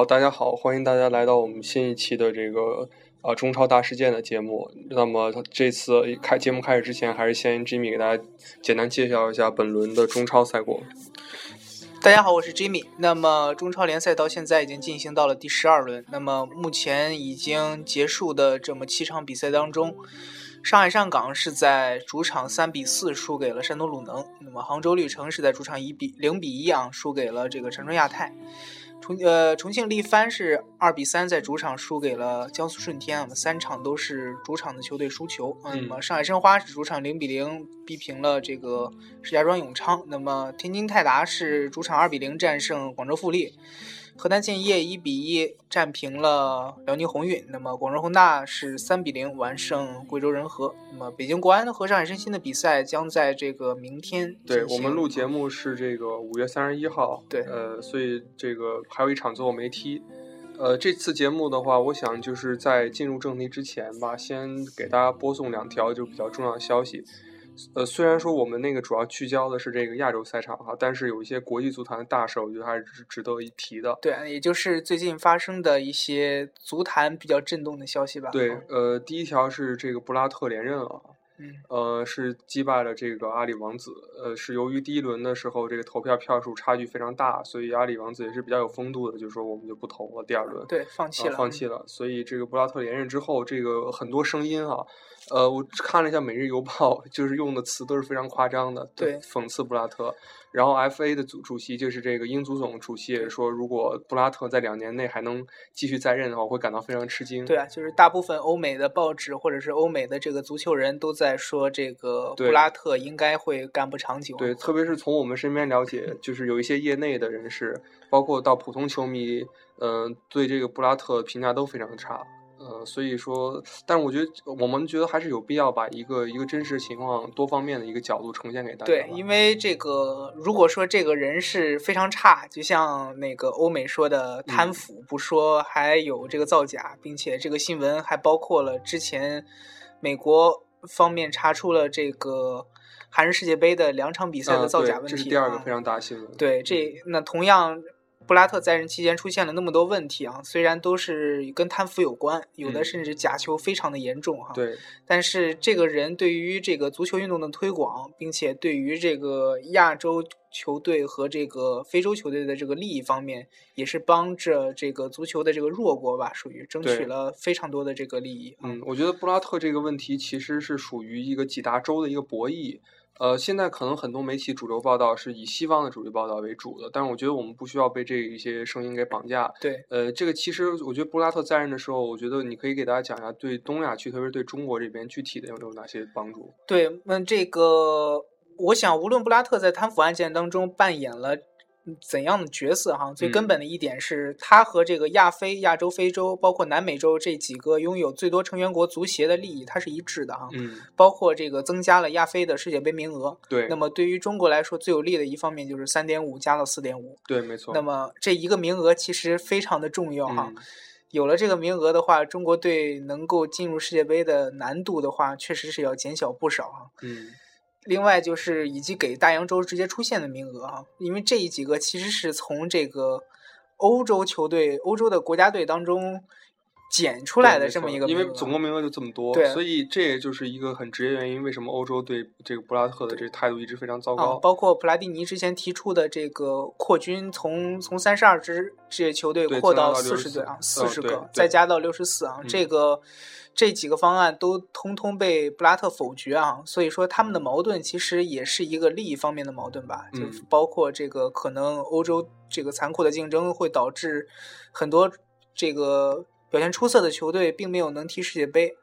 好，大家好，欢迎大家来到我们新一期的这个呃中超大事件的节目。那么这次开节目开始之前，还是先 Jimmy 给大家简单介绍一下本轮的中超赛果。大家好，我是 Jimmy。那么中超联赛到现在已经进行到了第十二轮，那么目前已经结束的这么七场比赛当中，上海上港是在主场三比四输给了山东鲁能，那么杭州绿城是在主场一比零比一啊输给了这个长春亚泰。重呃，重庆力帆是二比三在主场输给了江苏舜天我们，三场都是主场的球队输球。嗯那么上海申花是主场零比零逼平了这个石家庄永昌。那么天津泰达是主场二比零战胜广州富力。河南建业一比一战平了辽宁宏运，那么广州恒大是三比零完胜贵州仁和。那么北京国安和上海申鑫的比赛将在这个明天对我们录节目是这个五月三十一号，对呃，所以这个还有一场最后没踢。呃，这次节目的话，我想就是在进入正题之前吧，先给大家播送两条就比较重要的消息。呃，虽然说我们那个主要聚焦的是这个亚洲赛场哈，但是有一些国际足坛的大事，我觉得还是值值得一提的。对，也就是最近发生的一些足坛比较震动的消息吧。对嗯，呃，第一条是这个布拉特连任了，嗯，呃，是击败了这个阿里王子，呃，是由于第一轮的时候这个投票票数差距非常大，所以阿里王子也是比较有风度的，就说我们就不投了第二轮，对，放弃呃了，放弃了。所以这个布拉特连任之后，这个很多声音啊，呃，我看了一下《每日邮报》，就是用的词都是非常夸张的，对讽刺布拉特。然后 FA 的主主席就是这个英足总主席也说，如果布拉特在两年内还能继续在任的话，我会感到非常吃惊。对啊，就是大部分欧美的报纸或者是欧美的这个足球人都在说，这个布拉特应该会干不长久。对，特别是从我们身边了解，就是有一些业内的人士，包括到普通球迷，嗯、对这个布拉特评价都非常差。呃，所以说，但是我觉得我们觉得还是有必要把一个一个真实情况多方面的一个角度呈现给大家。对，因为这个，如果说这个人是非常差，就像那个欧美说的贪嗯腐，不说还有这个造假，并且这个新闻还包括了之前美国方面查出了这个韩日世界杯的两场比赛嗯的造假问题、啊这是第二个非常大的新闻。对，这那同样，布拉特在任期间出现了那么多问题啊，虽然都是跟贪腐有关，有的嗯甚至假球非常的严重哈。对但是这个人对于这个足球运动的推广，并且对于这个亚洲球队和这个非洲球队的这个利益方面，也是帮着这个足球的这个弱国吧，属于争取了非常多的这个利益。啊嗯，我觉得布拉特这个问题其实是属于一个几大洲的一个博弈。呃，现在可能很多媒体主流报道是以西方的主流报道为主的，但是我觉得我们不需要被这一些声音给绑架。对，呃，这个其实我觉得布拉特在任的时候，我觉得你可以给大家讲一下对东亚区，特别是对中国这边具体的有有哪些帮助。对，那这个，我想无论布拉特在贪腐案件当中扮演了怎样的角色哈，最根嗯本的一点是，他和这个亚非、亚洲、非洲，包括南美洲这几个拥有最多成员国足协的利益，它是一致的哈。嗯，包括这个增加了亚非的世界杯名额。对，那么对于中国来说，最有利的一方面就是三点五加到四点五。对，没错。那么这一个名额其实非常的重要哈。嗯有了这个名额的话，中国队能够进入世界杯的难度的话，确实是要减小不少哈。嗯，另外就是以及给大洋洲直接出线的名额啊，因为这一几个其实是从这个欧洲球队、欧洲的国家队当中减出来的这么一个，因为总共名额就这么多，对所以这也就是一个很直接原因，为什么欧洲对这个布拉特的这个态度一直非常糟啊，糕。包括普拉蒂尼之前提出的这个扩军从，从三十二支职业球队扩到增加到64四十队啊，四十个再加到六十四啊，嗯这个这几个方案都通通被布拉特否决啊，所以说他们的矛盾其实也是一个利益方面的矛盾吧，就是包括这个可能欧洲这个残酷的竞争会导致很多这个表现出色的球队并没有能踢世界杯。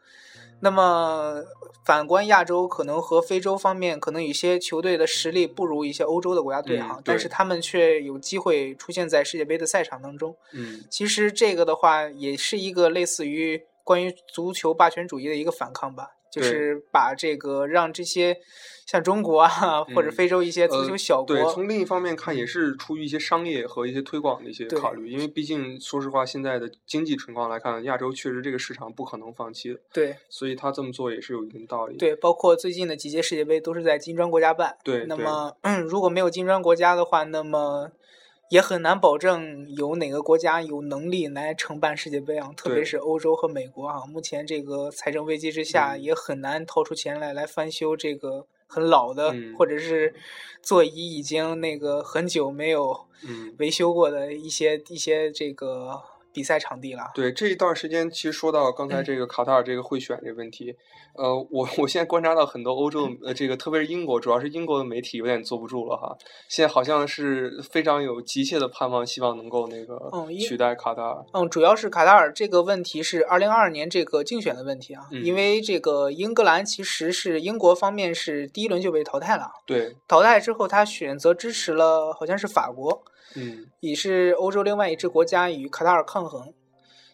那么反观亚洲，可能和非洲方面，可能有些球队的实力不如一些欧洲的国家队哈，嗯但是他们却有机会出现在世界杯的赛场当中。嗯，其实这个的话，也是一个类似于关于足球霸权主义的一个反抗吧，就是把这个让这些像中国啊，或者嗯非洲一些足球呃小国，对，从另一方面看，也是出于一些商业和一些推广的一些考虑，因为毕竟说实话，现在的经济情况来看，亚洲确实这个市场不可能放弃的，对所以他这么做也是有一定道理。对，包括最近的几届世界杯都是在金砖国家办。对对那么、如果没有金砖国家的话，那么也很难保证有哪个国家有能力来承办世界杯啊，特别是欧洲和美国啊。目前这个财政危机之下，嗯。也很难掏出钱来来翻修这个很老的，嗯。或者是座椅已经那个很久没有嗯，维修过的一些一些这个比赛场地了。对这一段时间，其实说到刚才这个卡塔尔这个贿选这个问题，呃，我我现在观察到很多欧洲呃这个特别是英国，主要是英国的媒体有点坐不住了哈，现在好像是非常有急切的盼望，希望能够那个嗯取代卡塔尔。嗯，主要是卡塔尔这个问题是二零二二年这个竞选的问题啊，嗯因为这个英格兰其实是英国方面是第一轮就被淘汰了，对，淘汰之后他选择支持了好像是法国，嗯也是欧洲另外一支国家与卡塔尔抗衡。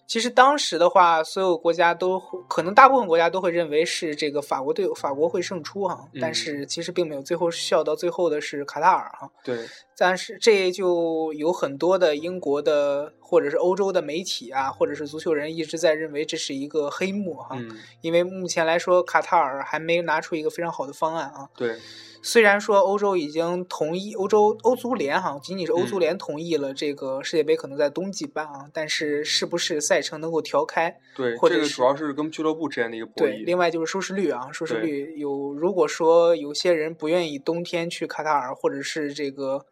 其实当时的话，所有国家都可能大部分国家都会认为是这个法国队法国会胜出哈，但嗯是其实并没有，最后笑到最后的是卡塔尔哈。对，但是这就有很多的英国的或者是欧洲的媒体啊，或者是足球人一直在认为这是一个黑幕哈，嗯因为目前来说卡塔尔还没拿出一个非常好的方案啊。对，虽然说欧洲已经同意，欧洲欧足联哈，仅仅是欧足嗯。联同意了这个世界杯可能在冬季办啊，但是是不是赛程能够调开？对，或者这个主要是跟俱乐部之间的一个博弈。对，另外就是收视率啊，收视率有，如果说有些人不愿意冬天去卡塔尔，或者是这个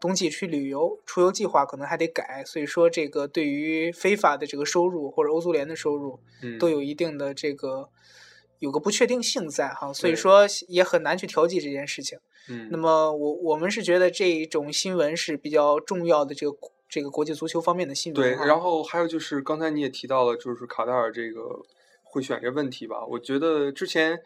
冬季去旅游，出游计划可能还得改，所以说这个对于非法的这个收入或者欧足联的收入嗯，都有一定的这个有个不确定性在哈，所以说也很难去调剂这件事情。嗯，那么我我们是觉得这种新闻是比较重要的这个这个国际足球方面的新闻对，然后还有就是刚才你也提到了，就是卡塔尔这个会选这问题吧。我觉得之前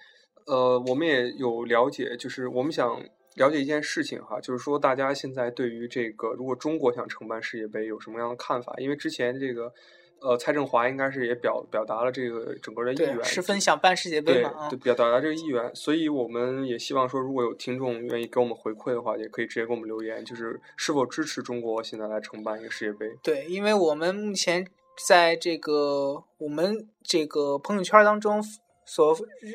呃我们也有了解，就是我们想了解一件事情哈，就是说大家现在对于这个如果中国想承办世界杯有什么样的看法？因为之前这个呃蔡振华应该是也表表达了这个整个的意愿，十分想办世界杯嘛对对，。表达这个意愿，所以我们也希望说，如果有听众愿意给我们回馈的话，也可以直接给我们留言，就是是否支持中国现在来承办一个世界杯。对，因为我们目前在这个我们这个朋友圈当中所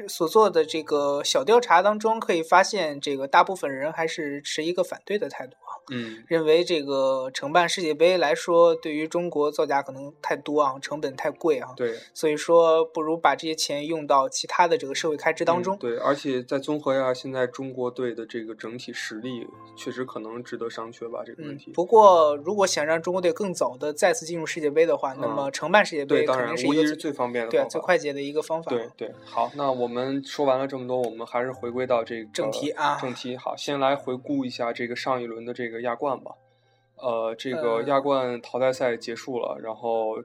所做的这个小调查当中，可以发现，这个大部分人还是持一个反对的态度啊，嗯，认为这个承办世界杯来说，对于中国造价可能太多啊，成本太贵啊，对，所以说不如把这些钱用到其他的这个社会开支当中。嗯对，而且在综合一下，现在中国队的这个整体实力确实可能值得商榷吧，这个问嗯题。，不过如果想让中国队更早的再次进入世界杯的话，那嗯么承办世界，杯当然无疑是肯定是一个最最方便的对。最快捷的一个方法。对对，好，那我们说完了这么多，我们还是回归到这个正题啊正题，好，先来回顾一下这个上一轮的这个亚冠吧。呃，这个呃亚冠淘汰赛结束了，然后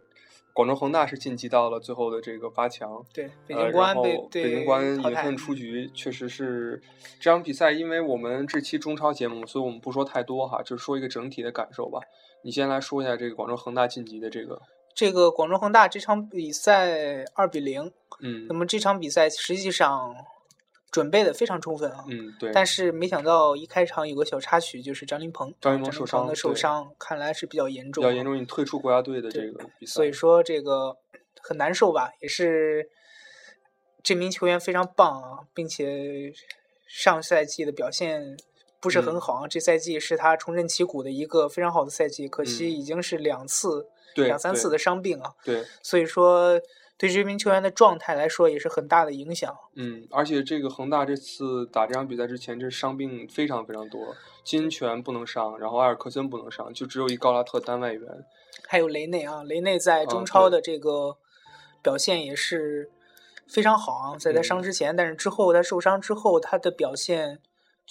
广州恒大是晋级到了最后的这个八强。对，北呃，京国安然后北京国安淘汰隐恨出局，确实是这场比赛，因为我们这期中超节目，所以我们不说太多哈，就是说一个整体的感受吧。你先来说一下这个广州恒大晋级的这个，这个广州恒大这场比赛二比零，嗯。那么这场比赛实际上准备的非常充分啊。嗯，对，但是没想到一开场有个小插曲，就是张琳芃，张琳芃张受伤的受伤，看来是比较严重比重，较严重，你退出国家队的这个比赛，所以说这个很难受吧，也是这名球员非常棒啊，并且上赛季的表现不是很嗯。好啊，这赛季是他重振旗鼓的一个非常好的赛季，可惜嗯。已经是两次、对两三次的伤病啊，对，所以说对这名球员的状态来说也是很大的影响。嗯，而且这个恒大这次打这场比赛之前，这伤病非常非常多，金泉不能上，然后埃尔克森不能上，就只有一高拉特单外援。还有雷内啊，雷内在啊中超的这个表现也是非常好啊，在他伤嗯之前，但是之后他受伤之后，他的表现就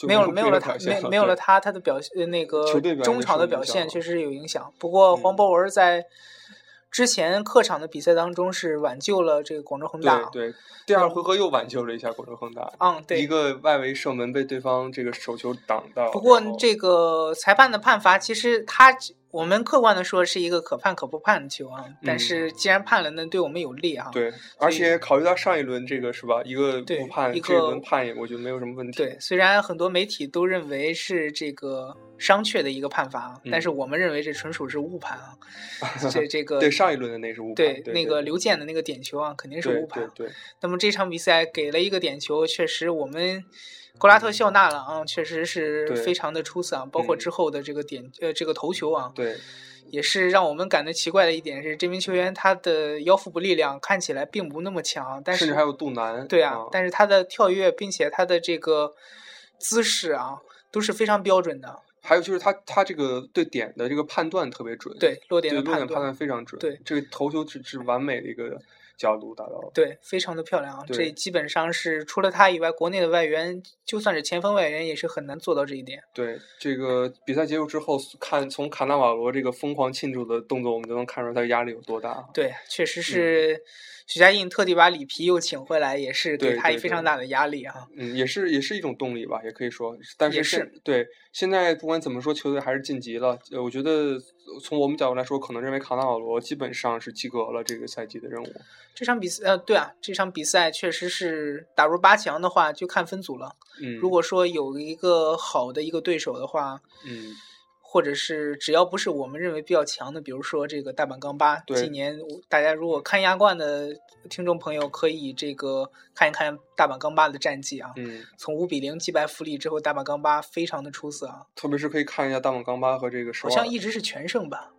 没有了，没有了他没没有了他，他的表现呃那个中场的表现确实有影响。不过黄嗯博文在之前客场的比赛当中是挽救了这个广州恒大对。对，第二回合又挽救了一下广州恒大，嗯，对一。个外围射门被对方这个手球挡到。不过这个裁判的判罚，其实他我们客观的说是一个可判可不判的球啊。但嗯是既然判了，那对我们有利哈。对，而且考虑到上一轮这个是吧，一个对不判，一这一个轮判也我觉得没有什么问题。对，虽然很多媒体都认为是这个商榷的一个判罚但是我们认为这纯属是误判啊。这这个对上一轮的那是误判，对对那个刘健的那个点球啊，肯定是误判对。对，那么这场比赛给了一个点球，确实我们格拉特笑纳了啊，确实是非常的出色啊。包括嗯之后的这个点呃这个头球啊，对也是让我们感到奇怪的一点是，这名球员他的腰腹部力量看起来并不那么强，但是甚至还有肚腩，对啊啊，，但是他的跳跃并且他的这个姿势啊都是非常标准的，还有就是他他这个对点的这个判断特别准，对落点的判断非常准，对这个头球只是完美的一个角度达到了，对，非常的漂亮啊。这基本上是除了他以外，国内的外援就算是前锋外援也是很难做到这一点。对这个比赛结束之后，看从卡纳瓦罗这个疯狂庆祝的动作，我们就能看出他压力有多大。对，确嗯实是许家印特地把里皮又请回来，也是给他非常大的压力啊。嗯，也是也是一种动力吧，也可以说。但是是对现在不管怎么说，球队还是晋级了。呃，我觉得从我们角度来说，可能认为卡纳瓦罗基本上是及格了这个赛季的任务。这场比赛，呃，对啊，这场比赛确实是打入八强的话，就看分组了。嗯，如果说有一个好的一个对手的话，嗯或者是只要不是我们认为比较强的，比如说这个大阪钢巴，对今年大家如果看亚冠的听众朋友可以这个看一看大阪钢巴的战绩啊。嗯，从五比零击败富力之后，大阪钢巴非常的出色啊，特别是可以看一下大阪钢巴和这个首尔好像一直是全胜吧，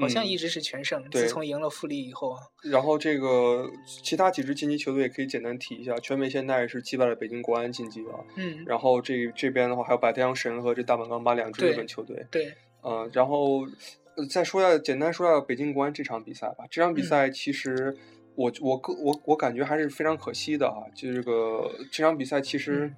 好像嗯一直是全胜。对自从赢了富力以后啊，然后这个其他几支晋级球队也可以简单提一下，全美现代是击败了北京国安晋级了。嗯，然后这这边的话还有百太阳神和这大阪钢巴两支日本球队。对，嗯，然后呃再说下，简单说下北京国安这场比赛吧。这场比嗯赛其实我我个我我感觉还是非常可惜的啊。就这个这场比赛，其实嗯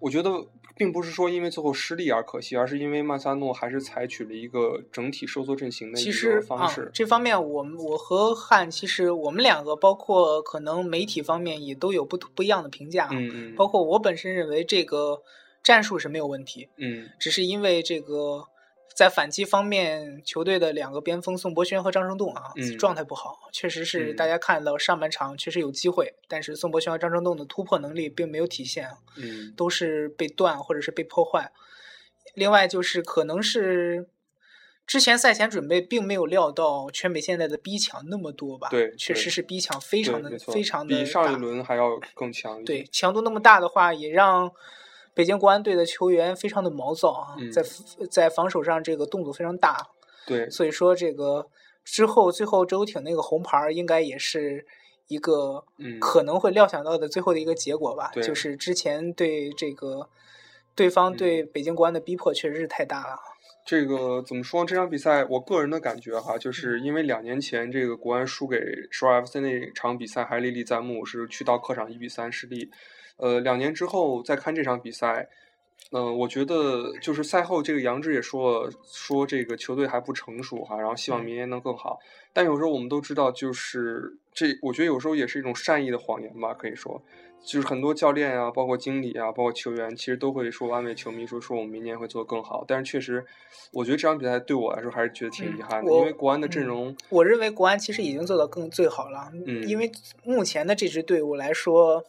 我觉得并不是说因为最后失利而可惜，而是因为曼萨诺还是采取了一个整体收缩阵型的一个方式。，这方面我们我和汉其实我们两个包括可能媒体方面也都有不不一样的评价嗯，包括我本身认为这个战术是没有问题，嗯只是因为这个在反击方面，球队的两个边锋宋博轩和张成栋啊、嗯状态不好，确实是嗯大家看到上半场确实有机会，但是宋博轩和张成栋的突破能力并没有体现都是被断或者是被破坏。另外就是可能是。之前赛前准备并没有料到全美现在的逼抢那么多吧？确实是逼抢非常的非常的比上一轮还要更强一对。强度那么大的话，也让北京国安队的球员非常的毛躁啊，嗯在在防守上这个动作非常大，对所以说这个之后最后周挺那个红牌儿应该也是一个嗯可能会料想到的最后的一个结果吧，对就是之前对这个对方对北京国安的逼迫确实是太大了。这个怎么说？这场比赛，我个人的感觉哈，就是因为两年前这个国安输给首尔 FC 那场比赛还历历在目，是去到客场一比三失利。呃，两年之后再看这场比赛，嗯、我觉得就是赛后这个杨志也说了，说这个球队还不成熟哈，然后希望嗯明年能更好。但有时候我们都知道，就是这，我觉得有时候也是一种善意的谎言吧，可以说。就是很多教练啊，包括经理啊，包括球员，其实都会说安慰球迷说说我们明年会做得更好。但是确实，我觉得这场比赛对我来说还是觉得挺遗嗯憾的，我因为国安的阵嗯容，我认为国安其实已经做到更最好了，嗯因为目前的这支队伍来说，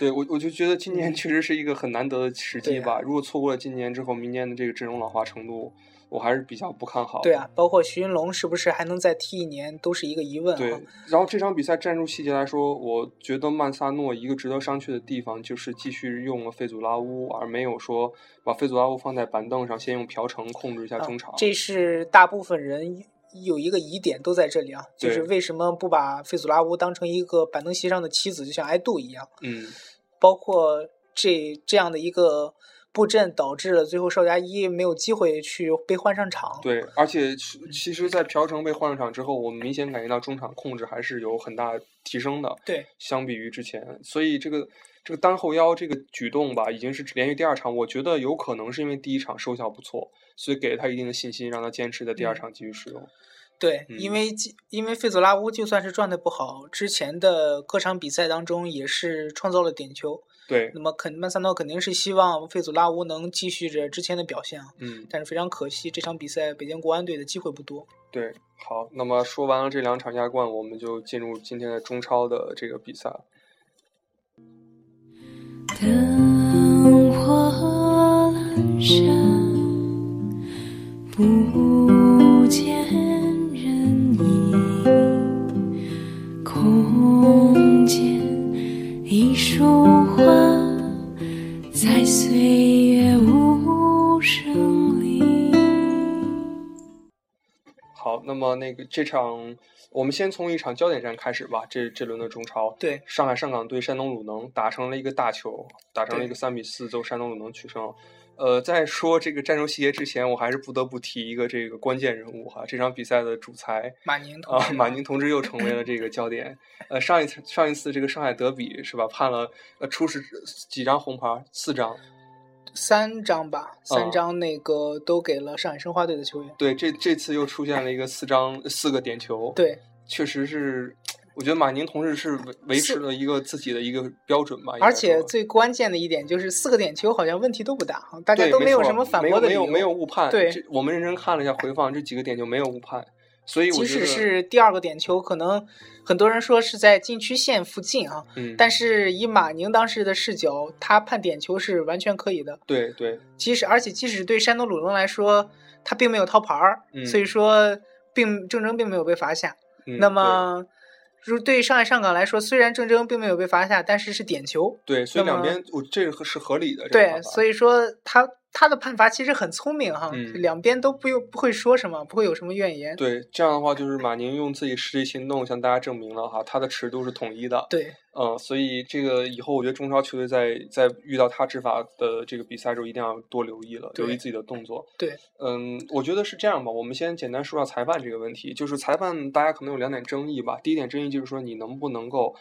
对我我就觉得今年确实是一个很难得的时机吧。如果错过了今年之后，明年的这个阵容老化程度，我还是比较不看好。对啊，包括徐云龙是不是还能再踢一年，都是一个疑问对啊。，然后这场比赛战术细节来说，我觉得曼萨诺一个值得商榷的地方就是继续用了费祖拉乌，而没有说把费祖拉乌放在板凳上，先用朴成控制一下啊中场。这是大部分人有一个疑点都在这里啊，就是为什么不把费祖拉乌当成一个板凳席上的棋子，就像埃杜一样？嗯，包括这这样的一个布阵，导致了最后邵佳一没有机会去被换上场。对，而且其其实，在朴成被换上场之后，我们明显感觉到中场控制还是有很大提升的。对相比于之前，所以这个这个单后腰这个举动吧，已经是连续第二场，我觉得有可能是因为第一场收效不错，所以给了他一定的信心，让他坚持在第二嗯场继续使用。对，嗯因为既因为费佐拉乌就算是状态不好，之前的各场比赛当中也是创造了点球。对，那么肯曼萨诺肯定是希望费祖拉乌能继续着之前的表现啊，嗯，但是非常可惜，这场比赛北京国安队的机会不多。对，好，那么说完了这两场亚冠，我们就进入今天的中超的这个比赛。灯火阑珊，不见人影，空间一束花，在岁月无声里。好，那么那个这场，我们先从一场焦点战开始吧。这这轮的中超，对上海上港对山东鲁能打成了一个大球，打成了一个对三比四，最后山东鲁能取胜。呃，在说这个战术细节之前，我还是不得不提一个这个关键人物哈，这场比赛的主裁马宁同啊，马宁同志又成为了这个焦点。呃，上一次上一次这个上海德比是吧，判了呃初始几张红牌，四张。三张吧，三啊张那个都给了上海申花队的球员。对，这这次又出现了一个四张四个点球。对，确实是，我觉得马宁同志是维维持了一个自己的一个标准吧。而且最关键的一点就是四个点球好像问题都不大，啊大家都没有什么反驳的理由。没有没有没有误判。对我们认真看了一下回放，这几个点就没有误判，所以我即使是第二个点球，可能很多人说是在禁区线附近啊，嗯，但是以马宁当时的视角，他判点球是完全可以的。对对即使而且即使对山东鲁能来说，他并没有掏牌儿，嗯所以说并郑铮并没有被罚下。嗯那么，如对上海上港来说，虽然郑铮并没有被罚下，但是是点球。对对，所以两边我这个是合理的。对，所以以说他他的判罚其实很聪明哈，嗯两边都不用不会说什么，不会有什么怨言。对这样的话，就是马宁用自己实际行动向大家证明了哈，他的尺度是统一的。对嗯，所以这个以后我觉得中超球队在在遇到他执法的这个比赛时候，一定要多留意了，留意自己的动作。对，嗯，我觉得是这样吧。我们先简单说下裁判这个问题，就是裁判大家可能有两点争议吧。第一点争议就是说，你能不能够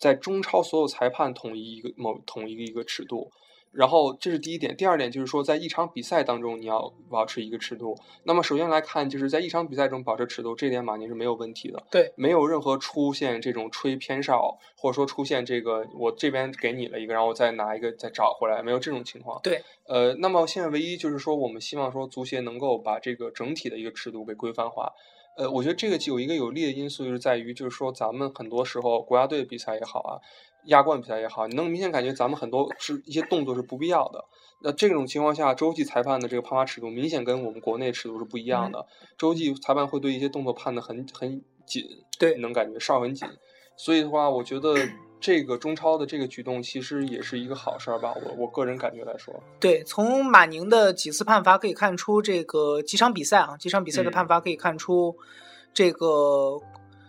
在中超所有裁判统一一个某统一一个尺度。然后这是第一点，第二点就是说，在一场比赛当中你要保持一个尺度。那么首先来看，就是在一场比赛中保持尺度，这点马宁是没有问题的。对没有任何出现这种吹偏哨，或者说出现这个我这边给你了一个，然后我再拿一个再找回来，没有这种情况。对，呃，那么现在唯一就是说，我们希望说足协能够把这个整体的一个尺度给规范化。呃，我觉得这个有一个有利的因素，就是在于，就是说咱们很多时候国家队比赛也好啊，亚冠比赛也好，你能明显感觉咱们很多是一些动作是不必要的。那这种情况下，洲际裁判的这个判罚尺度明显跟我们国内尺度是不一样的。洲际裁判会对一些动作判的很很紧，对能感觉哨很紧。所以的话，我觉得 这个中超的这个举动其实也是一个好事儿吧。我我个人感觉来说，对，从马宁的几次判罚可以看出，这个几场比赛啊，几场比赛的嗯判罚可以看出，这个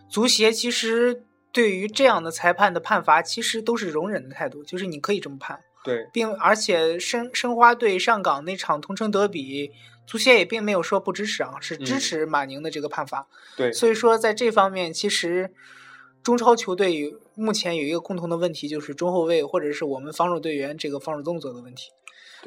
足协其实对于这样的裁判的判罚，其实都是容忍的态度，就是你可以这么判。对并而且申申花对上港那场同城德比，足协也并没有说不支持啊，是支嗯持马宁的这个判罚。对所以说在这方面，其实中超球队目前有一个共同的问题，就是中后卫或者是我们防守队员这个防守动作的问题。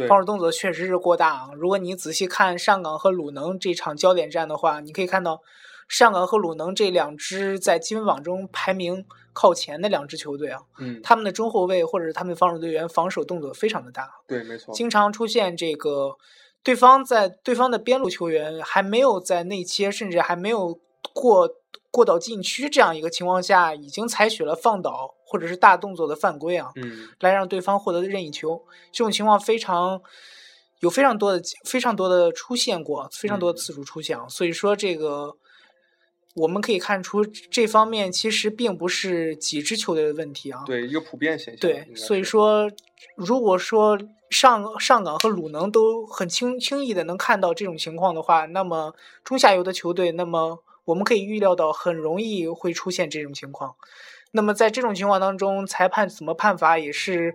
防守动作确实是过大啊！如果你仔细看上港和鲁能这场焦点战的话，你可以看到上港和鲁能这两支在积分榜中排名靠前的两支球队啊，嗯，他们的中后卫或者是他们防守队员防守动作非常的大，对，没错，经常出现这个对方在对方的边路球员还没有在内切，甚至还没有过过到禁区这样一个情况下，已经采取了放倒或者是大动作的犯规啊，嗯，来让对方获得任意球。这种情况非常有非常多的非常多的出现过，非常多的次数出现啊。所以说这个。我们可以看出，这方面其实并不是几支球队的问题啊。对，一个普遍现象。对所以，说，如果说上上港和鲁能都很轻轻易的能看到这种情况的话，那么中下游的球队，那么我们可以预料到很容易会出现这种情况。那么在这种情况当中，裁判怎么判罚也是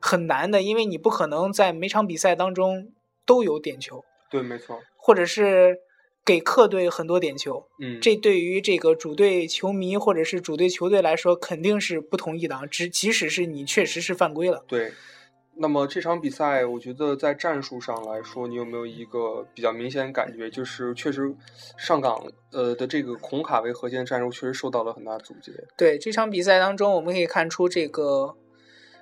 很难的，因为你不可能在每场比赛当中都有点球，对，没错，或者是给客队很多点球。嗯，这对于这个主队球迷或者是主队球队来说，肯定是不同意的啊。只即使是你确实是犯规了，对。那么这场比赛，我觉得在战术上来说，你有没有一个比较明显的感觉？就是确实上港呃的这个孔卡为核心的战术确实受到了很大阻截。对这场比赛当中，我们可以看出这个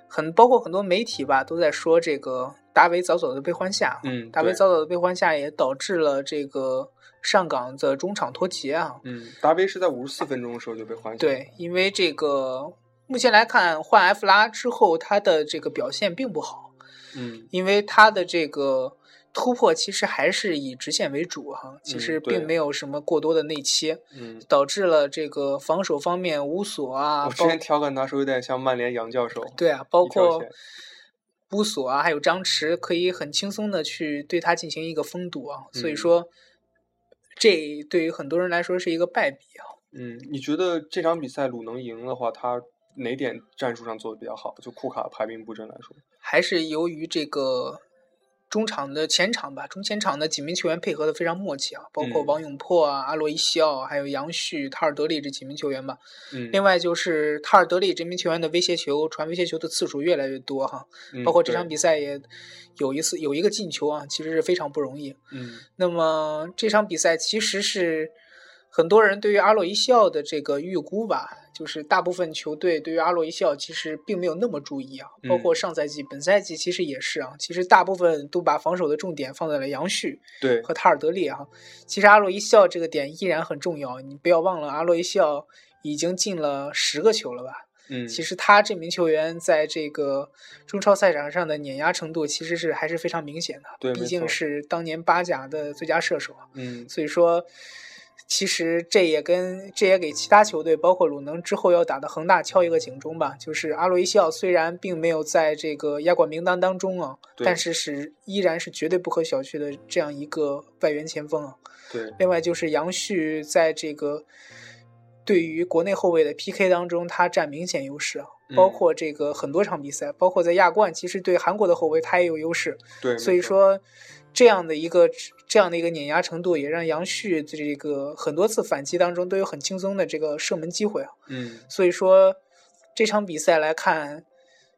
很包括很多媒体吧都在说这个达维早早的被换下，嗯，达维早早的被换下也导致了这个上港的中场脱节啊。嗯，达维是在五十四分钟的时候就被换下。，对，因为这个目前来看，换埃弗拉之后，他的这个表现并不好。嗯，因为他的这个突破其实还是以直线为主哈，其嗯实并没有什么过多的内切，嗯，导致了这个防守方面乌索啊，我之前调侃他说有点像曼联杨教授，对啊，包括乌索啊，还有张弛，可以很轻松的去对他进行一个封堵啊，所以嗯说这对于很多人来说是一个败笔啊。嗯，你觉得这场比赛鲁能赢的话，他哪点战术上做的比较好？就库卡排兵布阵来说，还是由于这个中场的前场吧，中前场的几名球员配合的非常默契啊，包括嗯王永珀啊、阿洛伊西奥，还有杨旭、塔尔德利这几名球员吧。嗯，另外就是塔尔德利这名球员的威胁球、传威胁球的次数越来越多哈，嗯包括这场比赛也有一次有一个进球啊，其实是非常不容易。嗯那么这场比赛其实是很多人对于阿洛伊西奥的这个预估吧，就是大部分球队对于阿洛伊西奥其实并没有那么注意啊，包括嗯上赛季、本赛季其实也是啊，其实大部分都把防守的重点放在了杨旭对和塔尔德利啊。其实阿洛伊西奥这个点依然很重要，你不要忘了阿洛伊西奥已经进了十个球了吧？嗯，其实他这名球员在这个中超赛场上的碾压程度其实是还是非常明显的，对毕竟是当年巴甲的最佳射手啊。嗯所以说，其实这也跟这也给其他球队，包括鲁能之后要打的恒大敲一个警钟吧。就是阿洛伊西奥虽然并没有在这个亚冠名单当中啊，但是是依然是绝对不可小觑的这样一个外援前锋啊。对，另外就是杨旭在这个对于国内后卫的 PK 当中，他占明显优势啊。包嗯括这个很多场比赛，包括在亚冠，其实对韩国的后卫他也有优势。对，所以，说，这样的一个这样的一个碾压程度，也让杨旭这个很多次反击当中都有很轻松的这个射门机会啊。嗯所以说，这场比赛来看，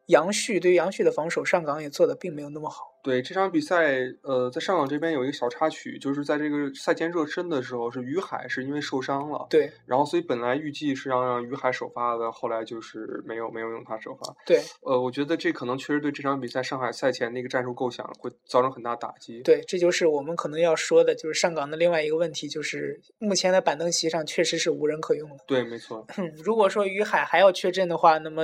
杨旭对于杨旭的防守，上港也做的并没有那么好。对这场比赛，呃，在上港这边有一个小插曲，就是在这个赛前热身的时候，是于海是因为受伤了，对然后所以本来预计是要让于海首发的，后来就是没有没有用他首发。对呃，我觉得这可能确实对这场比赛上海赛前那个战术构想会造成很大打击。对，这就是我们可能要说的，就是上港的另外一个问题，就是目前的板凳席上确实是无人可用了。对，没错。如果说于海还要缺阵的话，那么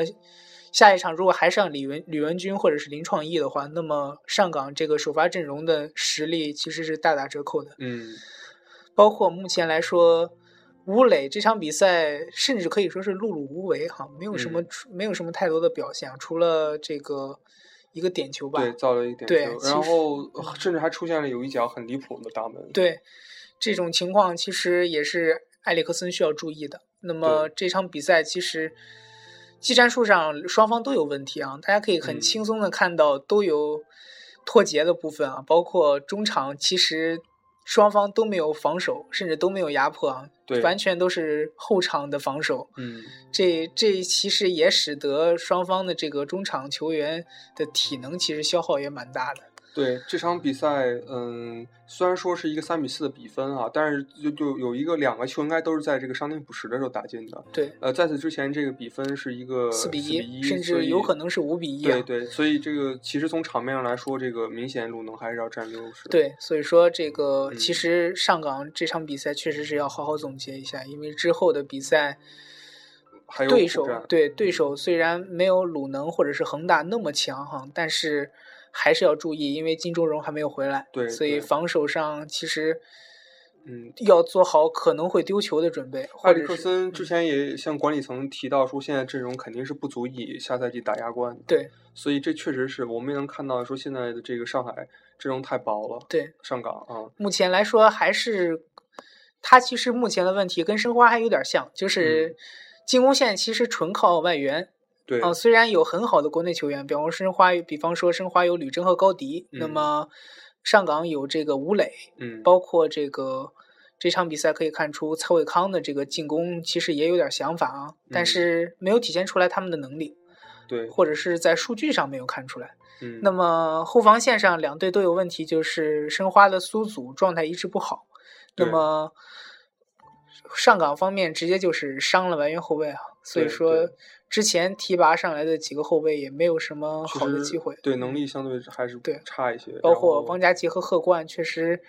下一场如果还上李文李文军或者是林创意的话，那么上港这个首发阵容的实力其实是大打折扣的。嗯，包括目前来说，吴磊这场比赛甚至可以说是碌碌无为哈，没有什么、嗯没有什么太多的表现啊，除了这个一个点球吧。对，造了一点对球，然后呃甚至还出现了有一脚很离谱的大门。对，这种情况其实也是埃里克森需要注意的。那么这场比赛其实技战术上双方都有问题啊，大家可以很嗯轻松的看到都有脱节的部分啊，包括中场其实双方都没有防守，甚至都没有压迫啊，对完全都是后场的防守。嗯，这这其实也使得双方的这个中场球员的体能其实消耗也蛮大的。对这场比赛，嗯，虽然说是一个三比四的比分啊，但是就就有一个两个球应该都是在这个伤停补时的时候打进的。对，呃，在此之前，这个比分是一个四比一，甚至有可能是五比一、啊。对对，所以这个其实从场面上来说，这个明显鲁能还是要占优势。，对，所以说这个嗯其实上港这场比赛确实是要好好总结一下，因为之后的比赛还有对手对对手虽然没有鲁能或者是恒大那么强哈，但是还是要注意，因为金钟荣还没有回来，对所以防守上其实嗯，要做好可能会丢球的准备，或埃里克森之前也向管理层提到说，现在阵容肯定是不足以下赛季打亚冠的。对所以这确实是我们也能看到，说现在的这个上海阵容太薄了。对，上港啊，目前来说还是他其实目前的问题跟申花还有点像，就是进攻线其实纯靠外援。对，啊、虽然有很好的国内球员，比方说申花，比方说申花有吕征和高迪，那嗯。么上港有这个吴磊，嗯，包括这个这场比赛可以看出蔡伟康的这个进攻其实也有点想法啊，但嗯。是没有体现出来他们的能力，对，或者是在数据上没有看出来。嗯，那么后防线上两队都有问题，就是申花的苏祖状态一直不好，那么上港方面直接就是伤了外援后卫啊，所以说对之前提拔上来的几个后卫也没有什么好的机会，对，能力相对还是对差一些。包括王佳琪和贺冠确实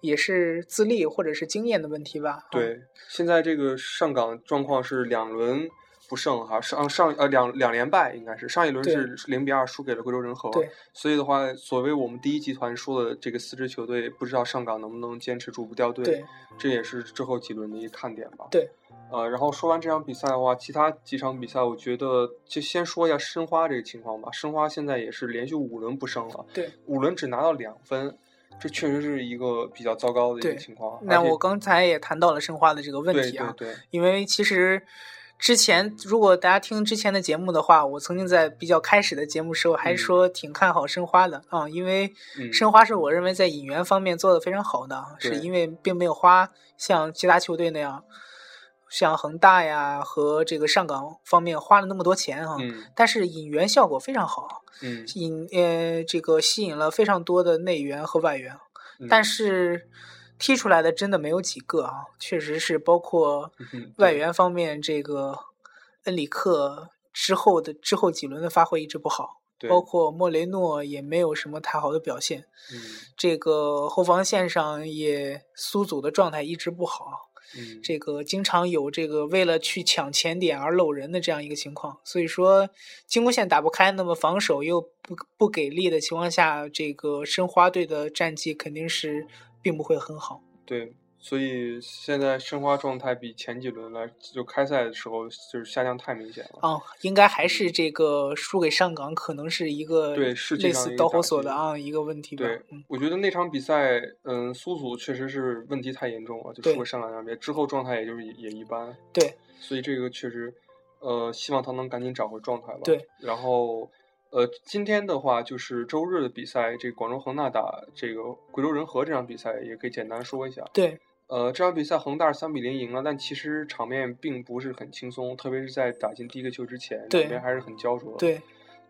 也是资历或者是经验的问题吧。啊，对，现在这个上岗状况是两轮不胜哈，上上呃两两连败应该是上一轮是零比二输给了贵州仁和，对，所以的话，所谓我们第一集团说的这个四支球队，不知道上港能不能坚持住不掉队，对，这也是之后几轮的一个看点吧。对，呃，然后说完这场比赛的话，其他几场比赛，我觉得就先说一下申花这个情况吧。申花现在也是连续五轮不胜了，对，五轮只拿到两分，这确实是一个比较糟糕的一个情况。那我刚才也谈到了申花的这个问题啊，对对，因为其实之前如果大家听之前的节目的话，我曾经在比较开始的节目时候还嗯。说挺看好申花的啊、因为嗯。申花是我认为在引援方面做的非常好的，是因为并没有花像其他球队那样，像恒大呀和这个上港方面花了那么多钱啊，嗯。但是引援效果非常好，嗯，引呃这个吸引了非常多的内援和外援，嗯。但是踢出来的真的没有几个啊，确实是包括嗯外援方面，这个恩里克之后的之后几轮的发挥一直不好，对。包括莫雷诺也没有什么太好的表现，嗯。这个后防线上也苏祖的状态一直不好，嗯。这个经常有这个为了去抢前点而漏人的这样一个情况，所以说进攻线打不开，那么防守又不不给力的情况下，这个申花队的战绩肯定是并不会很好。对，所以现在申花状态比前几轮来就开赛的时候就是下降太明显了。啊，应该还是这个输给上港，可能是一个对类似导火索的啊一个问题吧。对嗯，我觉得那场比赛，嗯，苏祖确实是问题太严重了，就对输给上港那边之后状态也就是也也一般，对所以这个确实，呃，希望他能赶紧找回状态吧。对，然后，呃，今天的话就是周日的比赛，这个广州恒大打这个贵州人和这场比赛也可以简单说一下。对呃，这场比赛恒大三比零赢了，但其实场面并不是很轻松，特别是在打进第一个球之前，对两边还是很焦灼的。对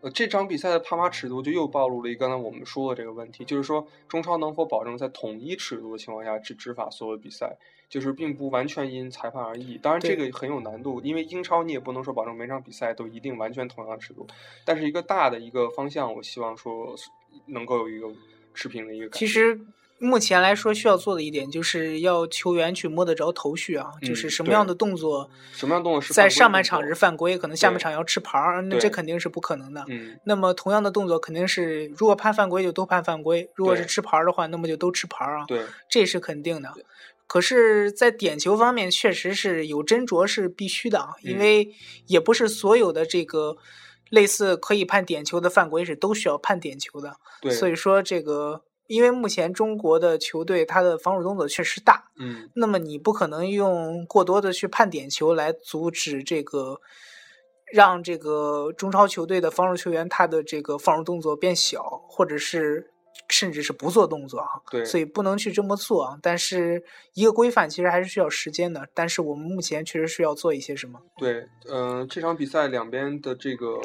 呃，这场比赛的判罚尺度就又暴露了一个刚才我们说的这个问题，就是说中超能否保证在统一尺度的情况下去执法所有比赛，就是并不完全因裁判而异。当然，这个很有难度，因为英超你也不能说保证每场比赛都一定完全同样的尺度，但是一个大的一个方向，我希望说能够有一个持平的一个。其实目前来说需要做的一点就是要球员去摸得着头绪啊，就是嗯什么样的动作什么样动作是在上半场是犯规，可能下半场要吃牌儿，那这肯定是不可能的。嗯，那么同样的动作肯定是，如果判犯规就都判犯规，如果是吃牌儿的话，那么就都吃牌儿啊，对，这是肯定的。可是，在点球方面，确实是有斟酌是必须的啊，因嗯为也不是所有的这个类似可以判点球的犯规是都需要判点球的。对，所以说，这个因为目前中国的球队他的防守动作确实大，嗯，那么你不可能用过多的去判点球来阻止这个，让这个中超球队的防守球员他的这个防守动作变小，或者是甚至是不做动作啊。对，所以不能去这么做啊。但是一个规范其实还是需要时间的，但是我们目前确实需要做一些什么。对，嗯、这场比赛两边的这个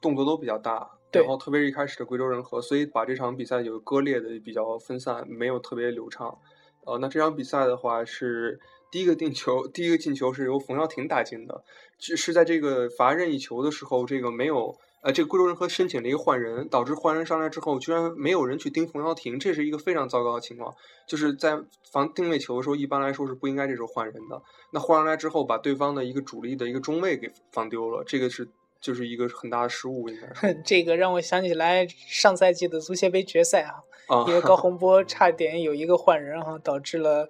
动作都比较大，对然后特别是一开始的贵州人和，所以把这场比赛有割裂的比较分散，没有特别流畅。呃，那这场比赛的话是第一个进球，第一个进球是由冯潇霆打进的，是是在这个罚任意球的时候，这个没有。呃，这个贵州人和申请了一个换人，导致换人上来之后，居然没有人去盯冯潇霆，这是一个非常糟糕的情况。就是在防定位球的时候，一般来说是不应该这时候换人的。那换上来之后，把对方的一个主力的一个中卫给防丢了，这个是就是一个很大的失误，应该是 这个让我想起来上赛季的足协杯决赛啊，啊因为高洪波 差点有一个换人哈、导致了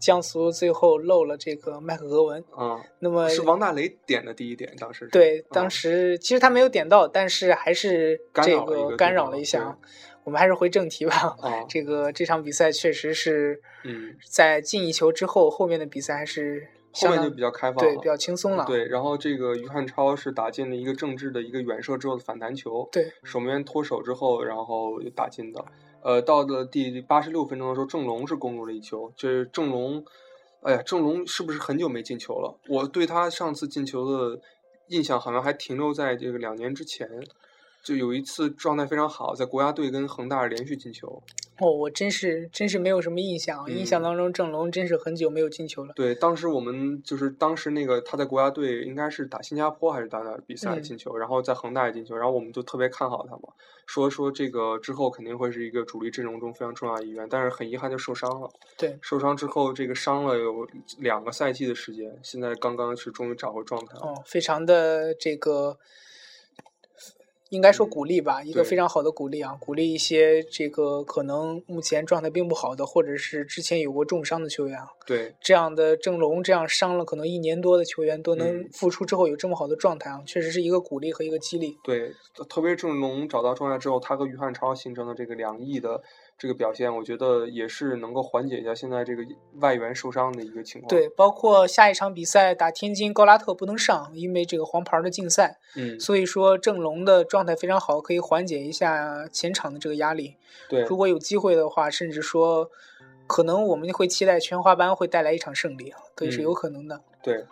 江苏最后漏了这个麦克格文。啊，那么是王大雷点的第一点，当时对，啊当时其实他没有点到，但是还是这个个干扰了一下啊。我们还是回正题吧。啊，这个这场比赛确实是嗯，在进一球之后，后面的比赛还是后面就比较开放了，对比较轻松了。对，然后这个于汉超是打进了一个政治的一个远射之后的反弹球，对守门员脱手之后，然后打进的。呃，到了第八十六分钟的时候，郑龙是攻入了一球。就是郑龙，哎呀，郑龙是不是很久没进球了？我对他上次进球的印象好像还停留在这个两年之前，就有一次状态非常好，在国家队跟恒大连续进球。哦，我真是真是没有什么印象，印象嗯当中郑龙真是很久没有进球了。对，当时我们就是当时那个他在国家队应该是打新加坡还是打哪比赛嗯进球，然后在恒大也进球，然后我们就特别看好他嘛，说说这个之后肯定会是一个主力阵容中非常重要的一员，但是很遗憾就受伤了。对，受伤之后，这个伤了有两个赛季的时间，现在刚刚是终于找回状态了。哦，非常的这个，应该说嗯鼓励吧，一个非常好的鼓励啊，鼓励一些这个可能目前状态并不好的，或者是之前有过重伤的球员啊，对，这样的郑龙这样伤了可能一年多的球员都能嗯。复出之后有这么好的状态啊，确实是一个鼓励和一个激励。对，特别郑龙找到状态之后，他和于汉超形成了这个两翼的这个表现，我觉得也是能够缓解一下现在这个外援受伤的一个情况。对，，包括下一场比赛打天津，高拉特不能上，因为这个黄牌的竞赛，嗯，所以说郑龙的状态非常好，可以缓解一下前场的这个压力。对，如果有机会的话，甚至说，可能我们会期待全华班会带来一场胜利啊，这是嗯有可能的。对，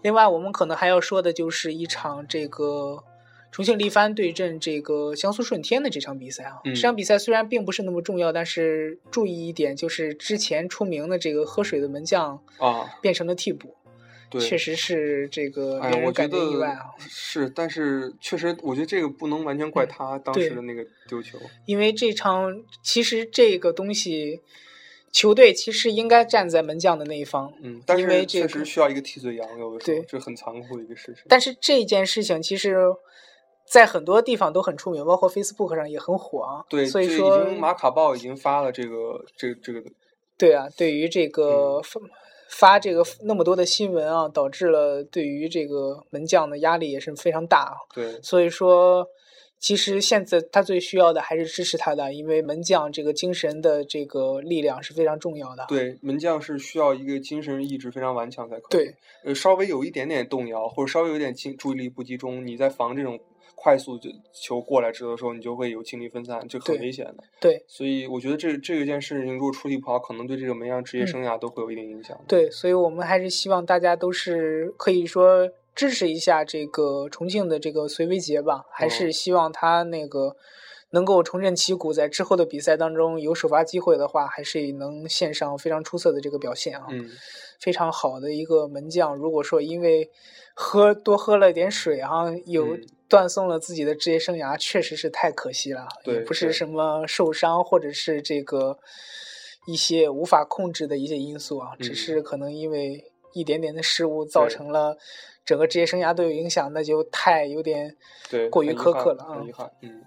另外，我们可能还要说的就是一场这个重庆力帆对阵这个江苏舜天的这场比赛啊。嗯这场比赛虽然并不是那么重要，但是注意一点就是之前出名的这个喝水的门将啊，变成了替补，对，确实是这个哎呀，我觉令人感觉意外得啊。是，但是确实，我觉得这个不能完全怪嗯他当时的那个丢球。因为这场其实这个东西，球队其实应该站在门将的那一方。嗯，但因为是确实需要一个替罪羊，有的时候对这很残酷的一个事实。但是这件事情其实，在很多地方都很出名，包括 Facebook 上也很火啊。对，所以说经马卡报已经发了这个这个这个，对啊，对于这嗯个发发这个那么多的新闻啊，导致了对于这个门将的压力也是非常大啊。对所以说，其实现在他最需要的还是支持他的，因为门将这个精神的这个力量是非常重要的。对，门将是需要一个精神意志非常顽强才可以。对，呃，稍微有一点点动摇，或者稍微有点精注意力不集中，你在防这种快速就球过来之后的时候，你就会有精力分散，就很危险的。对所以我觉得这这件事情如果处理不好，可能对这个门将职业嗯生涯都会有一定影响的。对，所以我们还是希望大家都是可以说支持一下这个重庆的这个隋维杰吧，还是哦希望他那个能够重振旗鼓，在之后的比赛当中有首发机会的话，还是能献上非常出色的这个表现啊。嗯，非常好的一个门将。如果说因为喝多喝了点水啊，有嗯断送了自己的职业生涯，确实是太可惜了。也对对不是什么受伤或者是这个一些无法控制的一些因素啊，只嗯是可能因为一点点的失误造成了整个职业生涯都有影响，那就太有点对，过于苛刻了啊很遗。憾。嗯，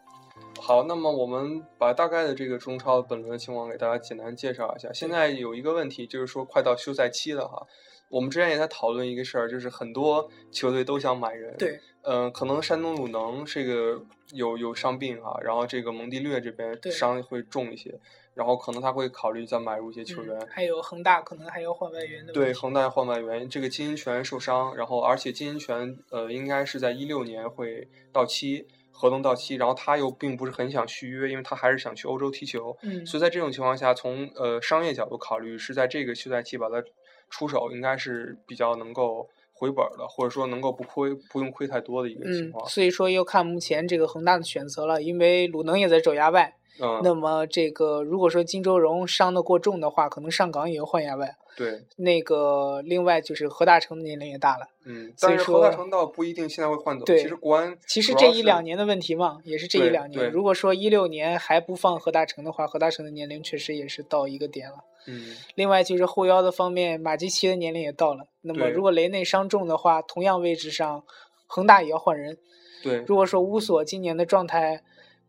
好，那么我们把大概的这个中超本轮的情况给大家简单介绍一下。现在有一个问题，就是说快到休赛期了哈。我们之前也在讨论一个事儿，就是很多球队都想买人。对，嗯、可能山东鲁能这个有有伤病哈，然后这个蒙蒂略这边伤会重一些，然后可能他会考虑再买入一些球员。嗯还有恒大可能还要换外援的对，恒大换外援，这个金英权受伤，然后而且金英权呃应该是在一六年会到期，合同到期，然后他又并不是很想续约，因为他还是想去欧洲踢球，嗯，所以在这种情况下，从呃商业角度考虑，是在这个休赛期把他出手，应该是比较能够回本儿的，或者说能够不亏不用亏太多的一个情嗯况，。所以说要看目前这个恒大的选择了，因为鲁能也在肘牙外。嗯，那么这个如果说金周荣伤得过重的话，可能上港也要换亚外。对，那个另外就是何大成的年龄也大了，嗯，所以但是何大说成倒不一定现在会换走，对其实国安其实这一两年的问题嘛，也是这一两年。如果说一六年还不放何大成的话，何大成的年龄确实也是到一个点了。嗯另外就是后腰的方面，马基奇的年龄也到了。那么如果雷内伤重的话，同样位置上，恒大也要换人。对，如果说乌索今年的状态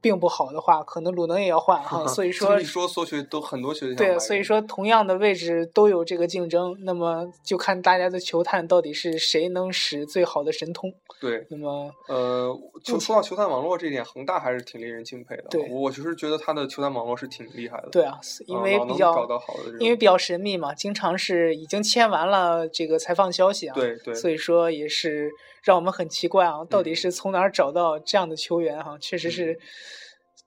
并不好的话，可能鲁能也要换哈。所以说么一说，所有球队都很多球队对，所以说同样的位置都有这个竞争，那么就看大家的球探到底是谁能使最好的神通。对，那么呃，就说到球探网络这一点，恒大还是挺令人敬佩的。对我就是觉得他的球探网络是挺厉害的。对啊，因嗯为比较、因为比较神秘嘛，经常是已经签完了这个采访消息啊，对对所以说也是让我们很奇怪啊，到底嗯是从哪儿找到这样的球员哈、确实是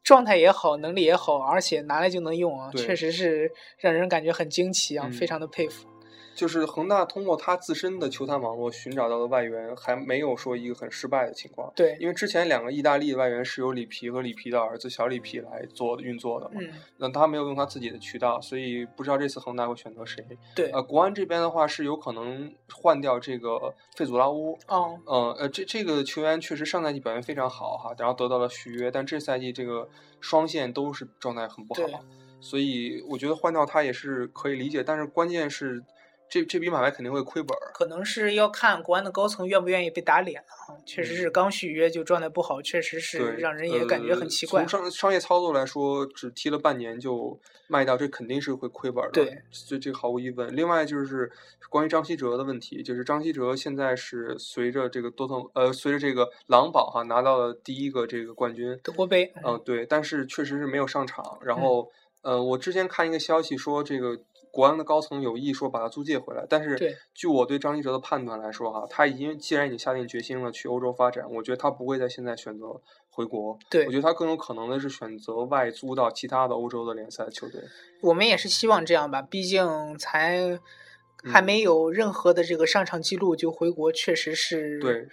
状态也好，能力也好，而且拿来就能用啊，确实是让人感觉很惊奇啊，嗯。非常的佩服。就是恒大通过他自身的球探网络寻找到的外援，还没有说一个很失败的情况。对，因为之前两个意大利的外援是由里皮和里皮的儿子小里皮来做运作的嘛，嗯，那他没有用他自己的渠道，所以不知道这次恒大会选择谁。对，呃，国安这边的话是有可能换掉这个费祖拉乌，哦，呃呃，这这个球员确实上赛季表现非常好哈，然后得到了续约，但这赛季这个双线都是状态很不好，所以我觉得换掉他也是可以理解，但是关键是这这笔买卖肯定会亏本儿。可能是要看国安的高层愿不愿意被打脸啊。确实是刚续约就状态不好，确实是让人也感觉很奇怪呃。从商商业操作来说，只踢了半年就卖掉，这肯定是会亏本的。对，这这个毫无疑问。另外就是关于张稀哲的问题，就是张稀哲现在是随着这个多特呃，随着这个狼堡哈拿到了第一个这个冠军。德国杯，嗯、对，但是确实是没有上场。然后，呃，我之前看一个消息说，这个国安的高层有意说把他租借回来，但是对据我对张稀哲的判断来说，哈，他已经既然已经下定决心了去欧洲发展，我觉得他不会在现在选择回国。对我觉得他更有可能的是选择外租到其他的欧洲的联赛球队。我们也是希望这样吧，毕竟才还嗯没有任何的这个上场记录就回国，确实是对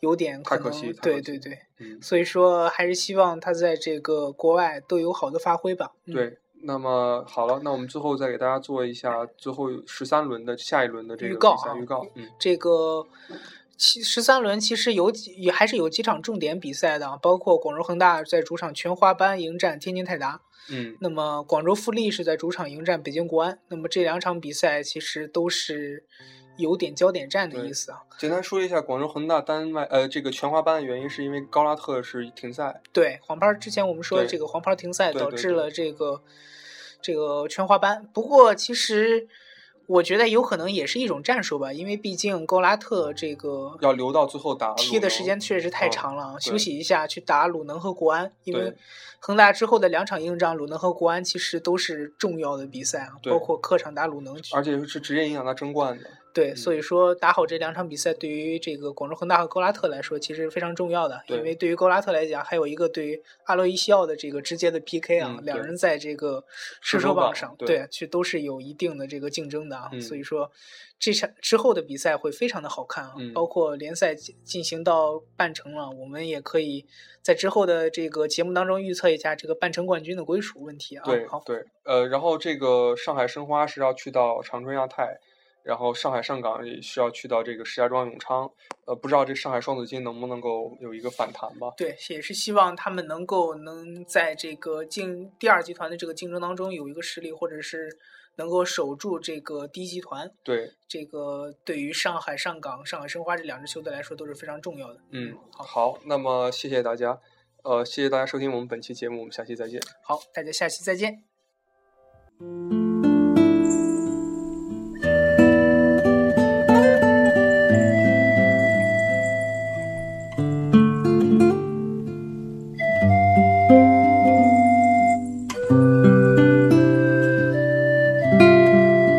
有点太可惜对对对，嗯，所以说还是希望他在这个国外都有好的发挥吧。嗯、对。那么好了，那我们最后再给大家做一下最后十三轮的下一轮的这个预告啊比赛预告。嗯，这个其十三轮其实有几也还是有几场重点比赛的啊，包括广州恒大在主场全华班迎战天津泰达，嗯，那么广州富力是在主场迎战北京国安。那么这两场比赛其实都是有点焦点战的意思啊。简单说一下广州恒大单外呃这个全华班的原因，是因为高拉特是停赛。对，黄牌儿之前我们说的这个黄牌儿停赛导致了这个这个全华班。不过其实我觉得有可能也是一种战术吧，因为毕竟高拉特这个要留到最后打踢的时间确实太嗯长了休息一下去打鲁能和国安，因为恒大之后的两场硬仗，鲁能和国安其实都是重要的比赛啊，包括客场打鲁能，而且是直接影响他争冠的。对，嗯所以说打好这两场比赛，对于这个广州恒大和高拉特来说，其实非常重要的。因为对于高拉特来讲，还有一个对于阿洛伊西奥的这个直接的 PK 啊，嗯两人在这个射射手榜上，对对，去都是有一定的这个竞争的啊。嗯所以说，这场之后的比赛会非常的好看啊，嗯包括联赛进进行到半程了，我们也可以在之后的这个节目当中预测一下这个半程冠军的归属问题啊。好，对对，呃，然后这个上海申花是要去到长春亚泰，然后上海上港也需要去到这个石家庄永昌，呃，不知道这上海双子星能不能够有一个反弹吧？对，也是希望他们能够能在这个竞第二集团的这个竞争当中有一个实力，或者是能够守住这个第一集团。对，这个对于上海上港、上海申花这两支球队来说都是非常重要的。嗯，好，好，那么谢谢大家，呃，谢谢大家收听我们本期节目，我们下期再见。好，大家下期再见。